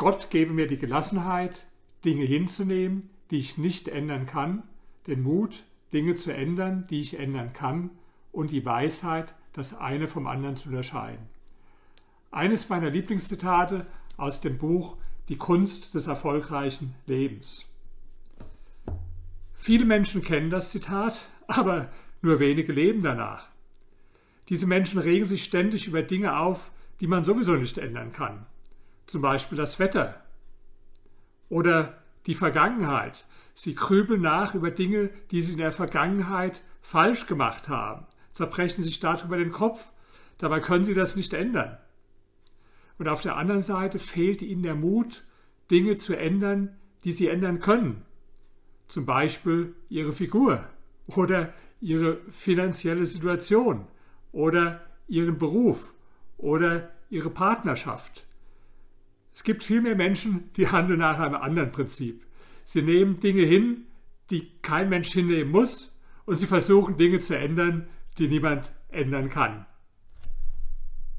Gott gebe mir die Gelassenheit, Dinge hinzunehmen, die ich nicht ändern kann, den Mut, Dinge zu ändern, die ich ändern kann, und die Weisheit, das eine vom anderen zu unterscheiden. Eines meiner Lieblingszitate aus dem Buch Die Kunst des erfolgreichen Lebens. Viele Menschen kennen das Zitat, aber nur wenige leben danach. Diese Menschen regen sich ständig über Dinge auf, die man sowieso nicht ändern kann. Zum Beispiel das Wetter oder die Vergangenheit. Sie grübeln nach über Dinge, die sie in der Vergangenheit falsch gemacht haben, zerbrechen sich darüber den Kopf. Dabei können sie das nicht ändern. Und auf der anderen Seite fehlt ihnen der Mut, Dinge zu ändern, die sie ändern können. Zum Beispiel ihre Figur oder ihre finanzielle Situation oder ihren Beruf oder ihre Partnerschaft. Es gibt viel mehr Menschen, die handeln nach einem anderen Prinzip. Sie nehmen Dinge hin, die kein Mensch hinnehmen muss, und sie versuchen Dinge zu ändern, die niemand ändern kann.